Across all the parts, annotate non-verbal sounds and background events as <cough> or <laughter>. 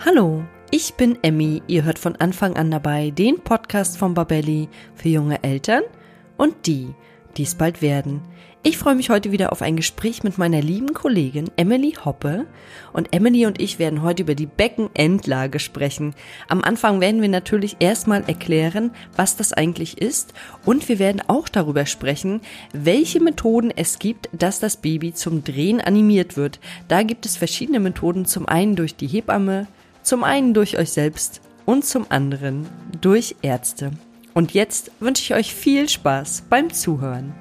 Hallo, ich bin Emmy. Ihr hört von Anfang an dabei den Podcast von Babelli für junge Eltern und die, die es bald werden. Ich freue mich heute wieder auf ein Gespräch mit meiner lieben Kollegin Emily Hoppe. Und Emily und ich werden heute über die Beckenendlage sprechen. Am Anfang werden wir natürlich erstmal erklären, was das eigentlich ist. Und wir werden auch darüber sprechen, welche Methoden es gibt, dass das Baby zum Drehen animiert wird. Da gibt es verschiedene Methoden. Zum einen durch die Hebamme, zum einen durch euch selbst und zum anderen durch Ärzte. Und jetzt wünsche ich euch viel Spaß beim Zuhören.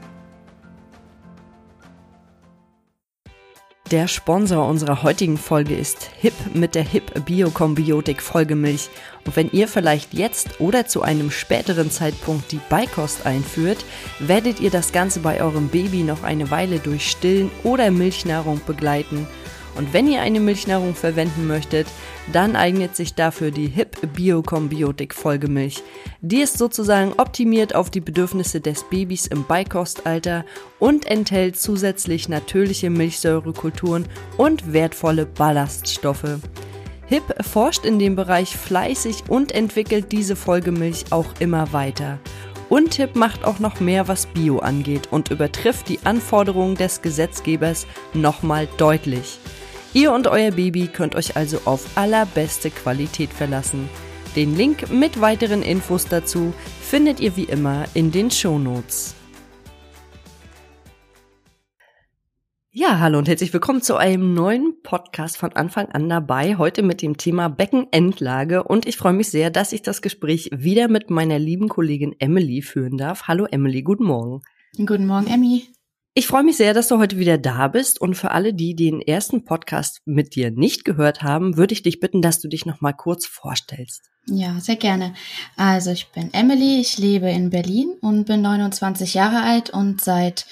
Der Sponsor unserer heutigen Folge ist HIP mit der HIP Biokombiotik Folgemilch. Und wenn ihr vielleicht jetzt oder zu einem späteren Zeitpunkt die Beikost einführt, werdet ihr das Ganze bei eurem Baby noch eine Weile durch Stillen oder Milchnahrung begleiten – und wenn ihr eine Milchnahrung verwenden möchtet, dann eignet sich dafür die HIP Biokombiotik Folgemilch. Die ist sozusagen optimiert auf die Bedürfnisse des Babys im Beikostalter und enthält zusätzlich natürliche Milchsäurekulturen und wertvolle Ballaststoffe. HIP forscht in dem Bereich fleißig und entwickelt diese Folgemilch auch immer weiter. Und HIP macht auch noch mehr, was Bio angeht und übertrifft die Anforderungen des Gesetzgebers nochmal deutlich. Ihr und euer Baby könnt euch also auf allerbeste Qualität verlassen. Den Link mit weiteren Infos dazu findet ihr wie immer in den Shownotes. Ja, hallo und herzlich willkommen zu einem neuen Podcast von Anfang an dabei. Heute mit dem Thema Beckenendlage und ich freue mich sehr, dass ich das Gespräch wieder mit meiner lieben Kollegin Emily führen darf. Hallo Emily, guten Morgen. Guten Morgen, Emmy. Ich freue mich sehr, dass du heute wieder da bist und für alle, die den ersten Podcast mit dir nicht gehört haben, würde ich dich bitten, dass du dich noch mal kurz vorstellst. Ja, sehr gerne. Also ich bin Emily, ich lebe in Berlin und bin 29 Jahre alt und seit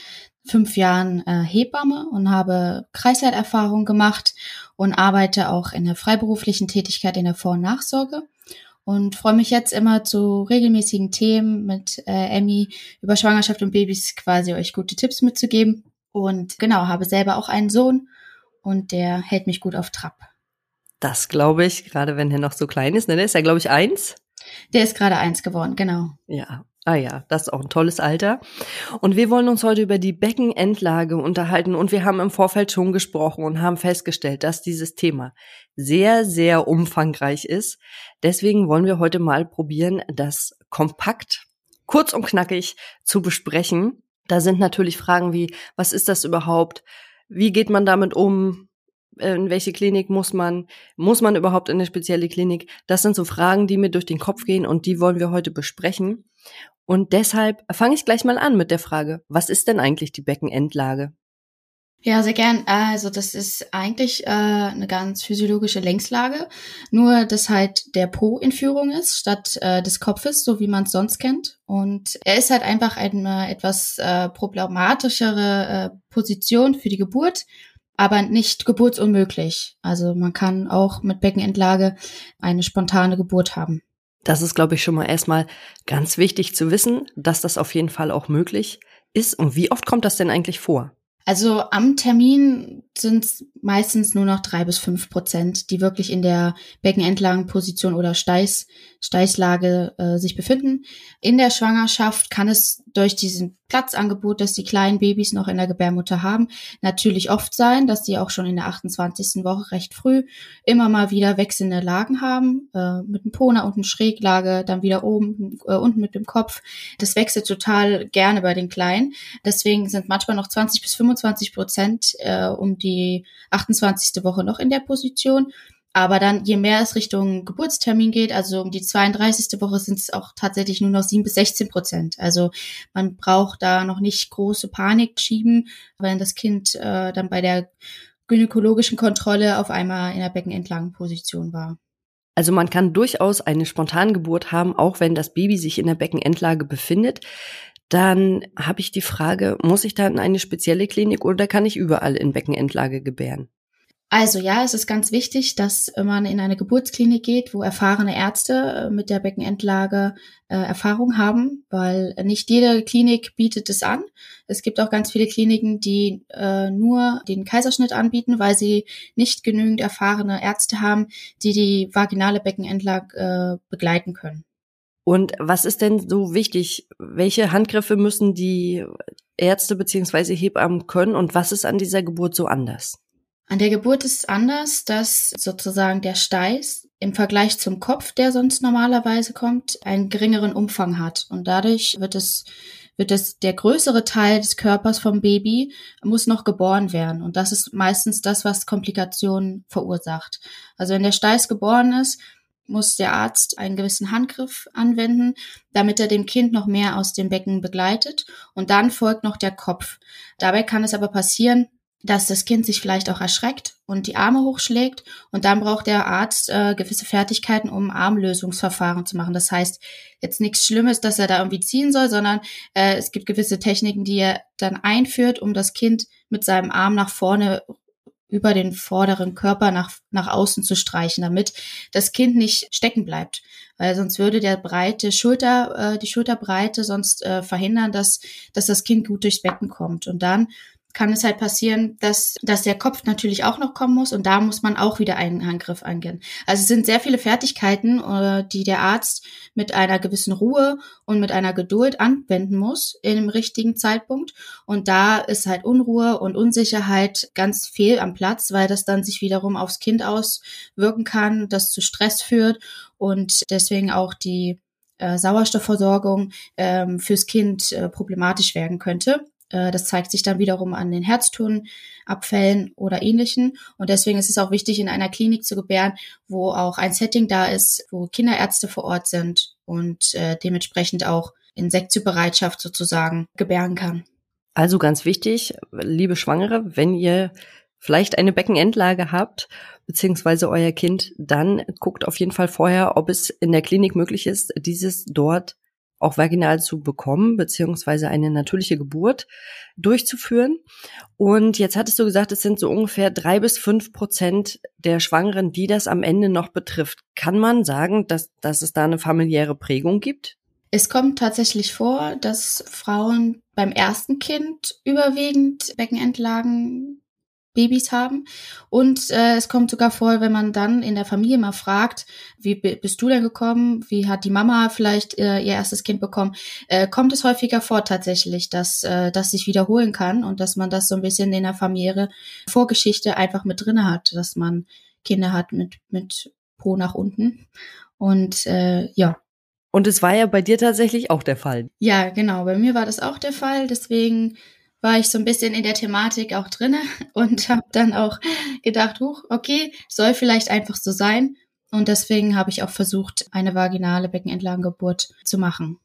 fünf Jahren äh, Hebamme und habe Kreislaiterfahrung gemacht und arbeite auch in der freiberuflichen Tätigkeit in der Vor- und Nachsorge und freue mich jetzt immer zu regelmäßigen Themen mit äh, Emmy über Schwangerschaft und Babys quasi euch gute Tipps mitzugeben. Und genau, habe selber auch einen Sohn und der hält mich gut auf Trab. Das glaube ich, gerade wenn er noch so klein ist. Ne? Der ist ja, glaube ich, eins. Der ist gerade eins geworden, genau. Ja, Ah ja, das ist auch ein tolles Alter. Und wir wollen uns heute über die Beckenendlage unterhalten. Und wir haben im Vorfeld schon gesprochen und haben festgestellt, dass dieses Thema sehr, sehr umfangreich ist. Deswegen wollen wir heute mal probieren, das kompakt, kurz und knackig zu besprechen. Da sind natürlich Fragen wie, was ist das überhaupt? Wie geht man damit um? In welche Klinik muss man, muss man überhaupt in eine spezielle Klinik? Das sind so Fragen, die mir durch den Kopf gehen und die wollen wir heute besprechen. Und deshalb fange ich gleich mal an mit der Frage, was ist denn eigentlich die Beckenendlage? Ja, sehr gern. Also das ist eigentlich äh, eine ganz physiologische Längslage, nur dass halt der Po in Führung ist statt äh, des Kopfes, so wie man es sonst kennt. Und er ist halt einfach eine etwas äh, problematischere äh, Position für die Geburt, aber nicht geburtsunmöglich. Also man kann auch mit Beckenendlage eine spontane Geburt haben. Das ist, glaube ich, schon mal erstmal ganz wichtig zu wissen, dass das auf jeden Fall auch möglich ist. Und wie oft kommt das denn eigentlich vor? Also am Termin sind es meistens nur noch drei bis fünf Prozent, die wirklich in der Beckenendlagenposition oder Steiß, Steißlage äh, sich befinden. In der Schwangerschaft kann es durch diesen Platzangebot, das die kleinen Babys noch in der Gebärmutter haben, natürlich oft sein, dass die auch schon in der 28. Woche recht früh immer mal wieder wechselnde Lagen haben, äh, mit dem Po nach unten Schräglage, dann wieder oben, äh, unten mit dem Kopf. Das wechselt total gerne bei den Kleinen. Deswegen sind manchmal noch 20 bis 25 Prozent äh, um die 28. Woche noch in der Position. Aber dann, je mehr es Richtung Geburtstermin geht, also um die 32. Woche, sind es auch tatsächlich nur noch 7 bis 16 Prozent. Also man braucht da noch nicht große Panik schieben, wenn das Kind äh, dann bei der gynäkologischen Kontrolle auf einmal in der Beckenendlagenposition war. Also man kann durchaus eine Spontangeburt haben, auch wenn das Baby sich in der Beckenendlage befindet. Dann habe ich die Frage, muss ich da in eine spezielle Klinik oder kann ich überall in Beckenendlage gebären? Also ja, es ist ganz wichtig, dass man in eine Geburtsklinik geht, wo erfahrene Ärzte äh, mit der Beckenendlage äh, Erfahrung haben, weil nicht jede Klinik bietet es an. Es gibt auch ganz viele Kliniken, die äh, nur den Kaiserschnitt anbieten, weil sie nicht genügend erfahrene Ärzte haben, die die vaginale Beckenendlage äh, begleiten können. Und was ist denn so wichtig? Welche Handgriffe müssen die Ärzte beziehungsweise Hebammen können und was ist an dieser Geburt so anders? An der Geburt ist es anders, dass sozusagen der Steiß im Vergleich zum Kopf, der sonst normalerweise kommt, einen geringeren Umfang hat. Und dadurch wird es, wird es der größere Teil des Körpers vom Baby muss noch geboren werden. Und das ist meistens das, was Komplikationen verursacht. Also wenn der Steiß geboren ist, muss der Arzt einen gewissen Handgriff anwenden, damit er dem Kind noch mehr aus dem Becken begleitet. Und dann folgt noch der Kopf. Dabei kann es aber passieren, dass das Kind sich vielleicht auch erschreckt und die Arme hochschlägt und dann braucht der Arzt äh, gewisse Fertigkeiten, um Armlösungsverfahren zu machen. Das heißt, jetzt nichts Schlimmes, dass er da irgendwie ziehen soll, sondern äh, es gibt gewisse Techniken, die er dann einführt, um das Kind mit seinem Arm nach vorne über den vorderen Körper nach, nach außen zu streichen, damit das Kind nicht stecken bleibt. Weil sonst würde der breite Schulter, äh, die Schulterbreite sonst äh, verhindern, dass, dass das Kind gut durchs Becken kommt. Und dann kann es halt passieren, dass, dass der Kopf natürlich auch noch kommen muss und da muss man auch wieder einen Handgriff angehen. Also es sind sehr viele Fertigkeiten, äh, die der Arzt mit einer gewissen Ruhe und mit einer Geduld anwenden muss in dem richtigen Zeitpunkt. Und da ist halt Unruhe und Unsicherheit ganz fehl am Platz, weil das dann sich wiederum aufs Kind auswirken kann, das zu Stress führt und deswegen auch die äh, Sauerstoffversorgung ähm, fürs Kind äh, problematisch werden könnte. Äh, das zeigt sich dann wiederum an den Herztonabfällen oder ähnlichen. Und deswegen ist es auch wichtig, in einer Klinik zu gebären, wo auch ein Setting da ist, wo Kinderärzte vor Ort sind und äh, dementsprechend auch in Sektiobereitschaft sozusagen gebären kann. Also ganz wichtig, liebe Schwangere, wenn ihr vielleicht eine Beckenendlage habt, beziehungsweise euer Kind, dann guckt auf jeden Fall vorher, ob es in der Klinik möglich ist, dieses dort auch vaginal zu bekommen, beziehungsweise eine natürliche Geburt durchzuführen. Und jetzt hattest du gesagt, es sind so ungefähr drei bis fünf Prozent der Schwangeren, die das am Ende noch betrifft. Kann man sagen, dass, dass es da eine familiäre Prägung gibt? Es kommt tatsächlich vor, dass Frauen beim ersten Kind überwiegend Beckenendlagen Babys haben. Und äh, es kommt sogar vor, wenn man dann in der Familie mal fragt, wie bist du denn gekommen? Wie hat die Mama vielleicht äh, ihr erstes Kind bekommen? Äh, kommt es häufiger vor tatsächlich, dass äh, das sich wiederholen kann und dass man das so ein bisschen in der familiäre Vorgeschichte einfach mit drinne hat, dass man Kinder hat mit mit Po nach unten. Und äh, ja, und es war ja bei dir tatsächlich auch der Fall. Ja, genau. Bei mir war das auch der Fall. Deswegen war ich so ein bisschen in der Thematik auch drinne <laughs> und habe dann auch gedacht, huch, okay, soll vielleicht einfach so sein. Und deswegen habe ich auch versucht, eine vaginale Beckenendlagengeburt zu machen.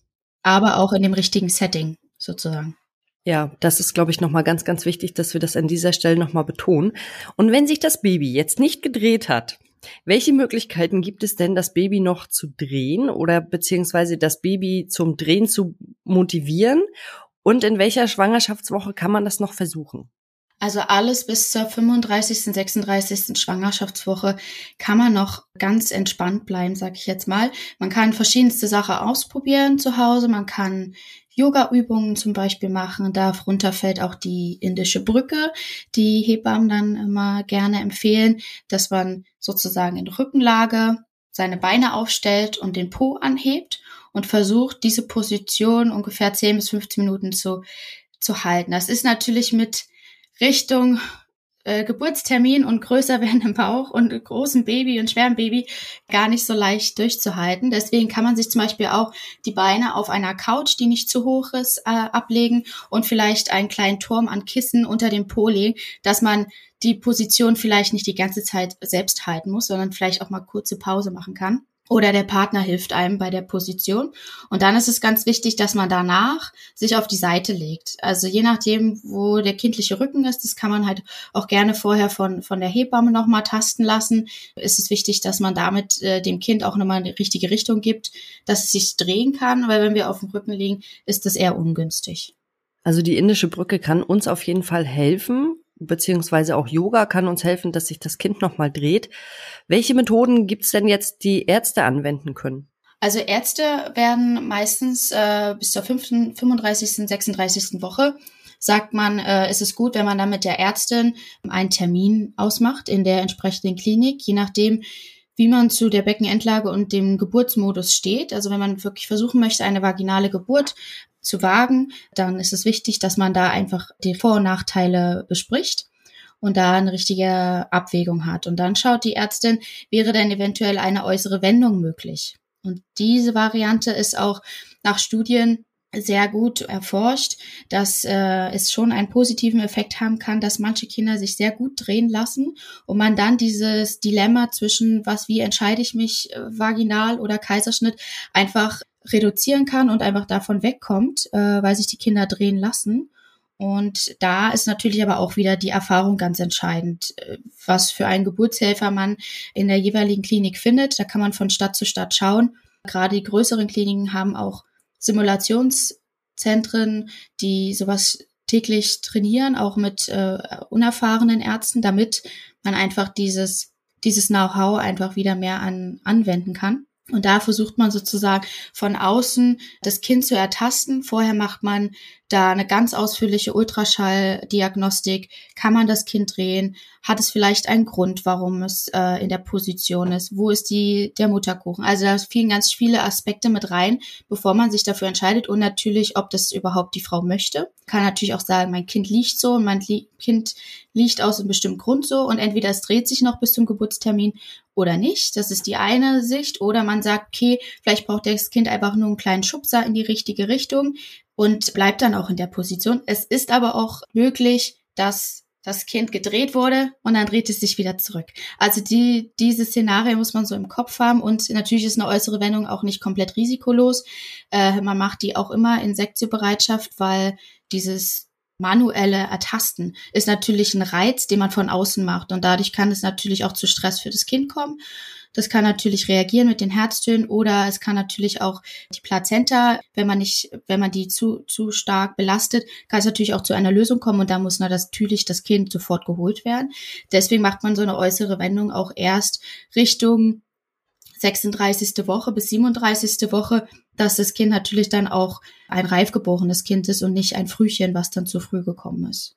Aber auch in dem richtigen Setting sozusagen. Ja, das ist, glaube ich, nochmal ganz, ganz wichtig, dass wir das an dieser Stelle nochmal betonen. Und wenn sich das Baby jetzt nicht gedreht hat, welche Möglichkeiten gibt es denn, das Baby noch zu drehen oder beziehungsweise das Baby zum Drehen zu motivieren? Und in welcher Schwangerschaftswoche kann man das noch versuchen? Also alles bis zur 35., 36. Schwangerschaftswoche kann man noch ganz entspannt bleiben, sag ich jetzt mal. Man kann verschiedenste Sachen ausprobieren zu Hause. Man kann Yoga-Übungen zum Beispiel machen. Darunter fällt auch die indische Brücke, die Hebammen dann immer gerne empfehlen, dass man sozusagen in Rückenlage seine Beine aufstellt und den Po anhebt und versucht, diese Position ungefähr 10 bis 15 Minuten zu, zu halten. Das ist natürlich mit Richtung äh, Geburtstermin und größer <laughs> werdendem Bauch und großem Baby und schwerem Baby gar nicht so leicht durchzuhalten. Deswegen kann man sich zum Beispiel auch die Beine auf einer Couch, die nicht zu hoch ist, äh, ablegen und vielleicht einen kleinen Turm an Kissen unter dem Po legen, dass man die Position vielleicht nicht die ganze Zeit selbst halten muss, sondern vielleicht auch mal kurze Pause machen kann oder der Partner hilft einem bei der Position. Und dann ist es ganz wichtig, dass man danach sich auf die Seite legt. Also je nachdem, wo der kindliche Rücken ist, das kann man halt auch gerne vorher von, von der Hebamme nochmal tasten lassen. Ist es wichtig, dass man damit äh, dem Kind auch nochmal eine richtige Richtung gibt, dass es sich drehen kann, weil wenn wir auf dem Rücken liegen, ist das eher ungünstig. Also die indische Brücke kann uns auf jeden Fall helfen, beziehungsweise auch Yoga kann uns helfen, dass sich das Kind nochmal dreht. Welche Methoden gibt's denn jetzt, die Ärzte anwenden können? Also Ärzte werden meistens äh, bis zur 5., 35., 36. Woche sagt man, äh, ist es gut, wenn man dann mit der Ärztin einen Termin ausmacht in der entsprechenden Klinik, je nachdem, wie man zu der Beckenendlage und dem Geburtsmodus steht. Also wenn man wirklich versuchen möchte, eine vaginale Geburt zu wagen, dann ist es wichtig, dass man da einfach die Vor- und Nachteile bespricht und da eine richtige Abwägung hat. Und dann schaut die Ärztin, wäre denn eventuell eine äußere Wendung möglich? Und diese Variante ist auch nach Studien sehr gut erforscht, dass äh, es schon einen positiven Effekt haben kann, dass manche Kinder sich sehr gut drehen lassen und man dann dieses Dilemma zwischen was, wie entscheide ich mich, äh, vaginal oder Kaiserschnitt, einfach reduzieren kann und einfach davon wegkommt, äh, weil sich die Kinder drehen lassen. Und da ist natürlich aber auch wieder die Erfahrung ganz entscheidend, äh, was für einen Geburtshelfer man in der jeweiligen Klinik findet. Da kann man von Stadt zu Stadt schauen. Gerade die größeren Kliniken haben auch Simulationszentren, die sowas täglich trainieren, auch mit äh, unerfahrenen Ärzten, damit man einfach dieses, dieses Know-how einfach wieder mehr an, anwenden kann. Und da versucht man sozusagen von außen das Kind zu ertasten. Vorher macht man da eine ganz ausführliche Ultraschalldiagnostik. Kann man das Kind drehen? Hat es vielleicht einen Grund, warum es äh, in der Position ist? Wo ist die, der Mutterkuchen? Also da fielen ganz viele Aspekte mit rein, bevor man sich dafür entscheidet. Und natürlich, ob das überhaupt die Frau möchte. Kann natürlich auch sagen, mein Kind liegt so und mein Li Kind liegt aus einem bestimmten Grund so. Und entweder es dreht sich noch bis zum Geburtstermin oder nicht. Das ist die eine Sicht. Oder man sagt, okay, vielleicht braucht das Kind einfach nur einen kleinen Schubser in die richtige Richtung und bleibt dann auch in der Position. Es ist aber auch möglich, dass das Kind gedreht wurde und dann dreht es sich wieder zurück. Also die, diese Szenario muss man so im Kopf haben und natürlich ist eine äußere Wendung auch nicht komplett risikolos. Äh, man macht die auch immer in Sektiobereitschaft, weil dieses manuelle Ertasten ist natürlich ein Reiz, den man von außen macht und dadurch kann es natürlich auch zu Stress für das Kind kommen das kann natürlich reagieren mit den Herztönen oder es kann natürlich auch die Plazenta, wenn man nicht, wenn man die zu, zu stark belastet, kann es natürlich auch zu einer Lösung kommen und da muss natürlich das Kind sofort geholt werden. Deswegen macht man so eine äußere Wendung auch erst Richtung 36. Woche bis 37. Woche, dass das Kind natürlich dann auch ein reif geborenes Kind ist und nicht ein Frühchen, was dann zu früh gekommen ist.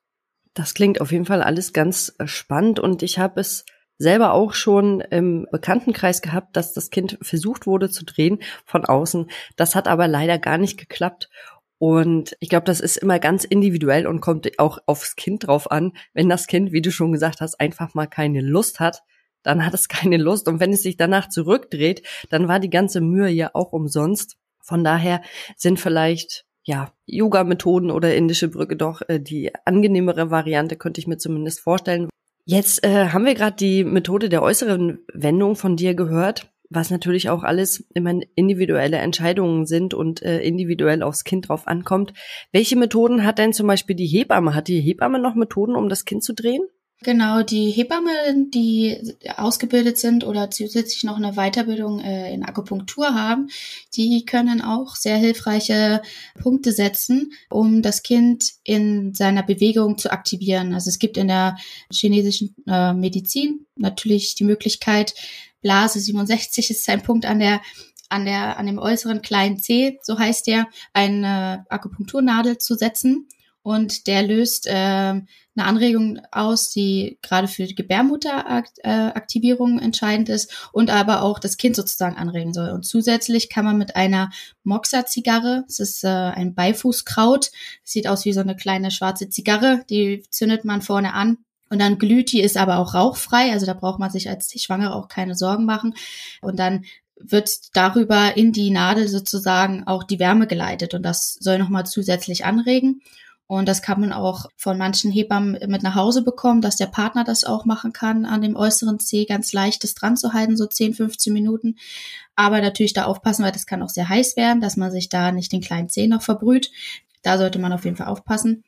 Das klingt auf jeden Fall alles ganz spannend und ich habe es selber auch schon im Bekanntenkreis gehabt, dass das Kind versucht wurde zu drehen von außen. Das hat aber leider gar nicht geklappt. Und ich glaube, das ist immer ganz individuell und kommt auch aufs Kind drauf an. Wenn das Kind, wie du schon gesagt hast, einfach mal keine Lust hat, dann hat es keine Lust. Und wenn es sich danach zurückdreht, dann war die ganze Mühe ja auch umsonst. Von daher sind vielleicht ja, Yoga-Methoden oder indische Brücke doch äh, die angenehmere Variante, könnte ich mir zumindest vorstellen. Jetzt äh, haben wir gerade die Methode der äußeren Wendung von dir gehört, was natürlich auch alles immer individuelle Entscheidungen sind und äh, individuell aufs Kind drauf ankommt. Welche Methoden hat denn zum Beispiel die Hebamme? Hat die Hebamme noch Methoden, um das Kind zu drehen? Genau, die Hebammen, die ausgebildet sind oder zusätzlich noch eine Weiterbildung äh, in Akupunktur haben, die können auch sehr hilfreiche Punkte setzen, um das Kind in seiner Bewegung zu aktivieren. Also es gibt in der chinesischen äh, Medizin natürlich die Möglichkeit, Blase 67 ist ein Punkt an der an der an dem äußeren kleinen C, so heißt der, eine Akupunkturnadel zu setzen und der löst äh, eine Anregung aus, die gerade für die Gebärmutteraktivierung entscheidend ist und aber auch das Kind sozusagen anregen soll. Und zusätzlich kann man mit einer Moxa-Zigarre, das ist äh, ein Beifußkraut, sieht aus wie so eine kleine schwarze Zigarre, die zündet man vorne an und dann glüht die, ist aber auch rauchfrei, also da braucht man sich als Schwangere auch keine Sorgen machen. Und dann wird darüber in die Nadel sozusagen auch die Wärme geleitet und das soll nochmal zusätzlich anregen. Und das kann man auch von manchen Hebammen mit nach Hause bekommen, dass der Partner das auch machen kann, an dem äußeren Zeh ganz leichtes dran zu halten, so 10, 15 Minuten. Aber natürlich da aufpassen, weil das kann auch sehr heiß werden, dass man sich da nicht den kleinen Zeh noch verbrüht. Da sollte man auf jeden Fall aufpassen.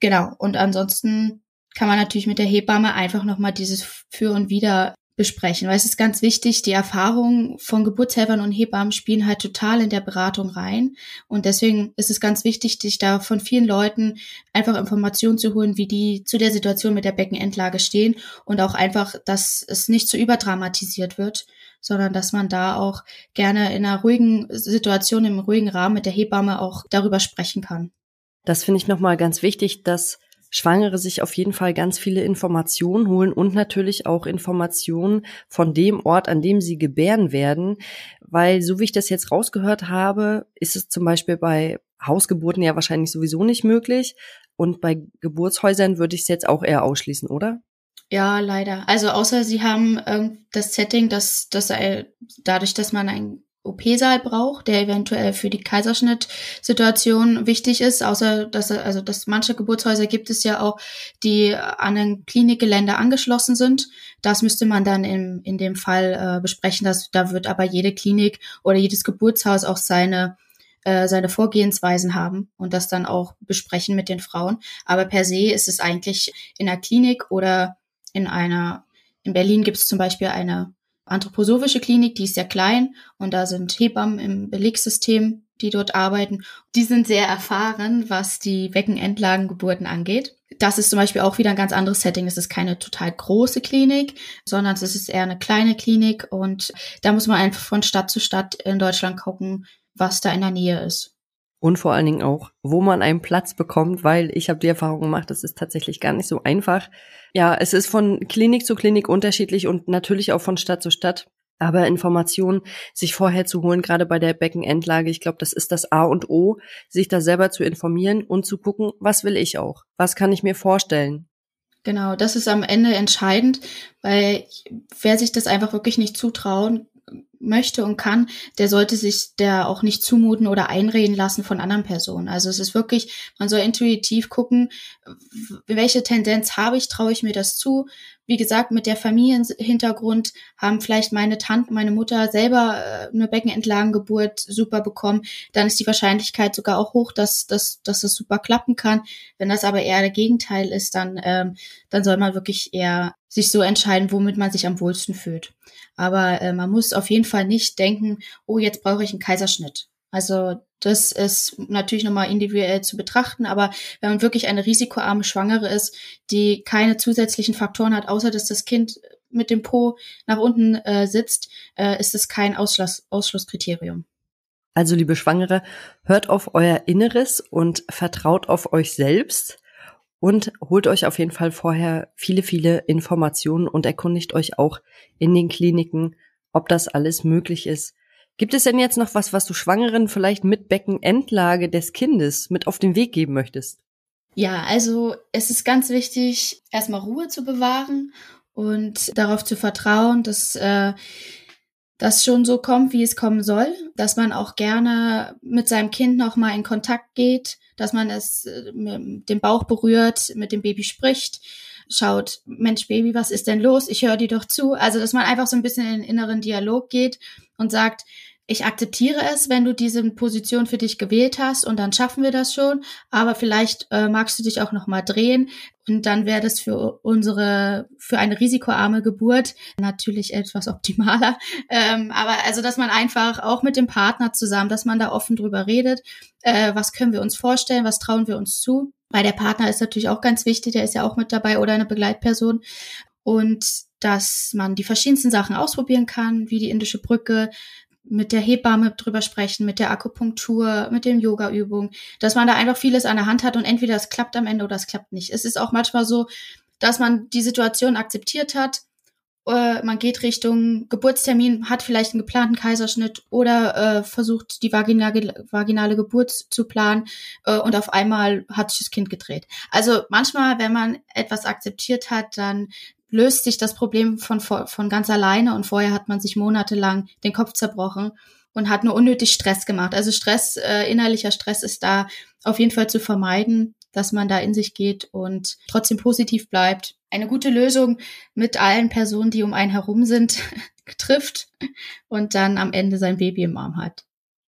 Genau. Und ansonsten kann man natürlich mit der Hebamme einfach nochmal dieses Für und Wider besprechen, weil es ist ganz wichtig, die Erfahrungen von Geburtshelfern und Hebammen spielen halt total in der Beratung rein. Und deswegen ist es ganz wichtig, sich da von vielen Leuten einfach Informationen zu holen, wie die zu der Situation mit der Beckenendlage stehen und auch einfach, dass es nicht zu so überdramatisiert wird, sondern dass man da auch gerne in einer ruhigen Situation, im ruhigen Rahmen mit der Hebamme auch darüber sprechen kann. Das finde ich nochmal ganz wichtig, dass Schwangere sich auf jeden Fall ganz viele Informationen holen und natürlich auch Informationen von dem Ort, an dem sie gebären werden. Weil, so wie ich das jetzt rausgehört habe, ist es zum Beispiel bei Hausgeburten ja wahrscheinlich sowieso nicht möglich. Und bei Geburtshäusern würde ich es jetzt auch eher ausschließen, oder? Ja, leider. Also außer sie haben äh, das Setting, dass, dass äh, dadurch, dass man ein OP-Saal braucht, der eventuell für die Kaiserschnittsituation wichtig ist, außer dass also dass manche Geburtshäuser gibt es ja auch, die an ein Klinikgelände angeschlossen sind. Das müsste man dann in, in dem Fall äh, besprechen. Dass, da wird aber jede Klinik oder jedes Geburtshaus auch seine äh, seine Vorgehensweisen haben und das dann auch besprechen mit den Frauen. Aber per se ist es eigentlich in einer Klinik oder in einer in Berlin gibt es zum Beispiel eine anthroposophische Klinik, die ist sehr klein und da sind Hebammen im Belegsystem, die dort arbeiten. Die sind sehr erfahren, was die Beckenendlagengeburten angeht. Das ist zum Beispiel auch wieder ein ganz anderes Setting. Es ist keine total große Klinik, sondern es ist eher eine kleine Klinik und da muss man einfach von Stadt zu Stadt in Deutschland gucken, was da in der Nähe ist. Und vor allen Dingen auch, wo man einen Platz bekommt, weil ich habe die Erfahrung gemacht, das ist tatsächlich gar nicht so einfach. Ja, es ist von Klinik zu Klinik unterschiedlich und natürlich auch von Stadt zu Stadt. Aber Informationen sich vorher zu holen, gerade bei der Beckenendlage, ich glaube, das ist das A und O, sich da selber zu informieren und zu gucken, was will ich auch? Was kann ich mir vorstellen? Genau, das ist am Ende entscheidend, weil wer sich das einfach wirklich nicht zutrauen möchte und kann, der sollte sich der auch nicht zumuten oder einreden lassen von anderen Personen. Also es ist wirklich, man soll intuitiv gucken, welche Tendenz habe ich, traue ich mir das zu. Wie gesagt, mit der Familienhintergrund haben vielleicht meine Tante, meine Mutter selber äh, eine Beckenentlagengeburt super bekommen. Dann ist die Wahrscheinlichkeit sogar auch hoch, dass, dass, dass das super klappen kann. Wenn das aber eher der Gegenteil ist, dann, ähm, dann soll man wirklich eher sich so entscheiden, womit man sich am wohlsten fühlt. Aber äh, man muss auf jeden Fall nicht denken, oh, jetzt brauche ich einen Kaiserschnitt. Also das ist natürlich nochmal individuell zu betrachten, aber wenn man wirklich eine risikoarme Schwangere ist, die keine zusätzlichen Faktoren hat, außer dass das Kind mit dem Po nach unten äh, sitzt, äh, ist es kein Ausschluss, Ausschlusskriterium. Also liebe Schwangere, hört auf euer Inneres und vertraut auf euch selbst und holt euch auf jeden Fall vorher viele, viele Informationen und erkundigt euch auch in den Kliniken, ob das alles möglich ist. Gibt es denn jetzt noch was, was du Schwangeren vielleicht mit Beckenendlage des Kindes mit auf den Weg geben möchtest? Ja, also es ist ganz wichtig, erstmal Ruhe zu bewahren und darauf zu vertrauen, dass äh, das schon so kommt, wie es kommen soll, dass man auch gerne mit seinem Kind noch mal in Kontakt geht, dass man es äh, mit dem Bauch berührt, mit dem Baby spricht, schaut, Mensch Baby, was ist denn los? Ich höre dir doch zu. Also, dass man einfach so ein bisschen in den inneren Dialog geht und sagt, ich akzeptiere es, wenn du diese Position für dich gewählt hast und dann schaffen wir das schon. Aber vielleicht äh, magst du dich auch noch mal drehen und dann wäre das für unsere für eine risikoarme Geburt natürlich etwas optimaler. <laughs> Ähm, aber also, dass man einfach auch mit dem Partner zusammen, dass man da offen drüber redet, äh, was können wir uns vorstellen, was trauen wir uns zu. Weil der Partner ist natürlich auch ganz wichtig, der ist ja auch mit dabei oder eine Begleitperson und dass man die verschiedensten Sachen ausprobieren kann, wie die indische Brücke, mit der Hebamme drüber sprechen, mit der Akupunktur, mit den Yoga-Übungen, dass man da einfach vieles an der Hand hat und entweder es klappt am Ende oder es klappt nicht. Es ist auch manchmal so, dass man die Situation akzeptiert hat, äh, man geht Richtung Geburtstermin, hat vielleicht einen geplanten Kaiserschnitt oder äh, versucht die vaginale, vaginale Geburt zu planen äh, und auf einmal hat sich das Kind gedreht. Also manchmal, wenn man etwas akzeptiert hat, dann löst sich das Problem von, von ganz alleine und vorher hat man sich monatelang den Kopf zerbrochen und hat nur unnötig Stress gemacht. Also Stress, äh, innerlicher Stress ist da auf jeden Fall zu vermeiden, dass man da in sich geht und trotzdem positiv bleibt. Eine gute Lösung mit allen Personen, die um einen herum sind, <laughs> trifft und dann am Ende sein Baby im Arm hat.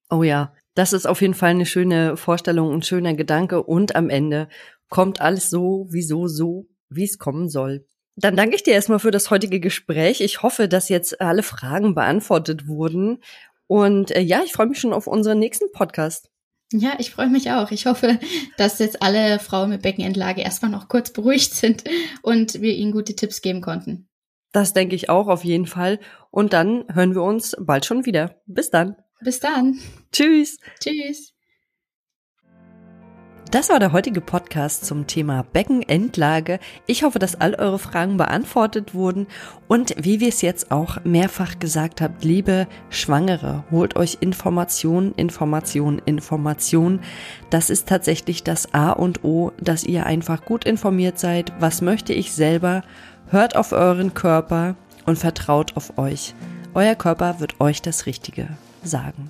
Oh ja, das ist auf jeden Fall eine schöne Vorstellung, ein schöner Gedanke und am Ende kommt alles so, wieso so, wie es kommen soll. Dann danke ich dir erstmal für das heutige Gespräch. Ich hoffe, dass jetzt alle Fragen beantwortet wurden. Und äh, ja, ich freue mich schon auf unseren nächsten Podcast. Ja, ich freue mich auch. Ich hoffe, dass jetzt alle Frauen mit Beckenendlage erstmal noch kurz beruhigt sind und wir ihnen gute Tipps geben konnten. Das denke ich auch auf jeden Fall. Und dann hören wir uns bald schon wieder. Bis dann. Bis dann. Tschüss. Tschüss. Das war der heutige Podcast zum Thema Beckenendlage. Ich hoffe, dass all eure Fragen beantwortet wurden und wie wir es jetzt auch mehrfach gesagt habt, liebe Schwangere, holt euch Informationen, Informationen, Informationen. Das ist tatsächlich das A und O, dass ihr einfach gut informiert seid. Was möchte ich selber? Hört auf euren Körper und vertraut auf euch. Euer Körper wird euch das Richtige sagen.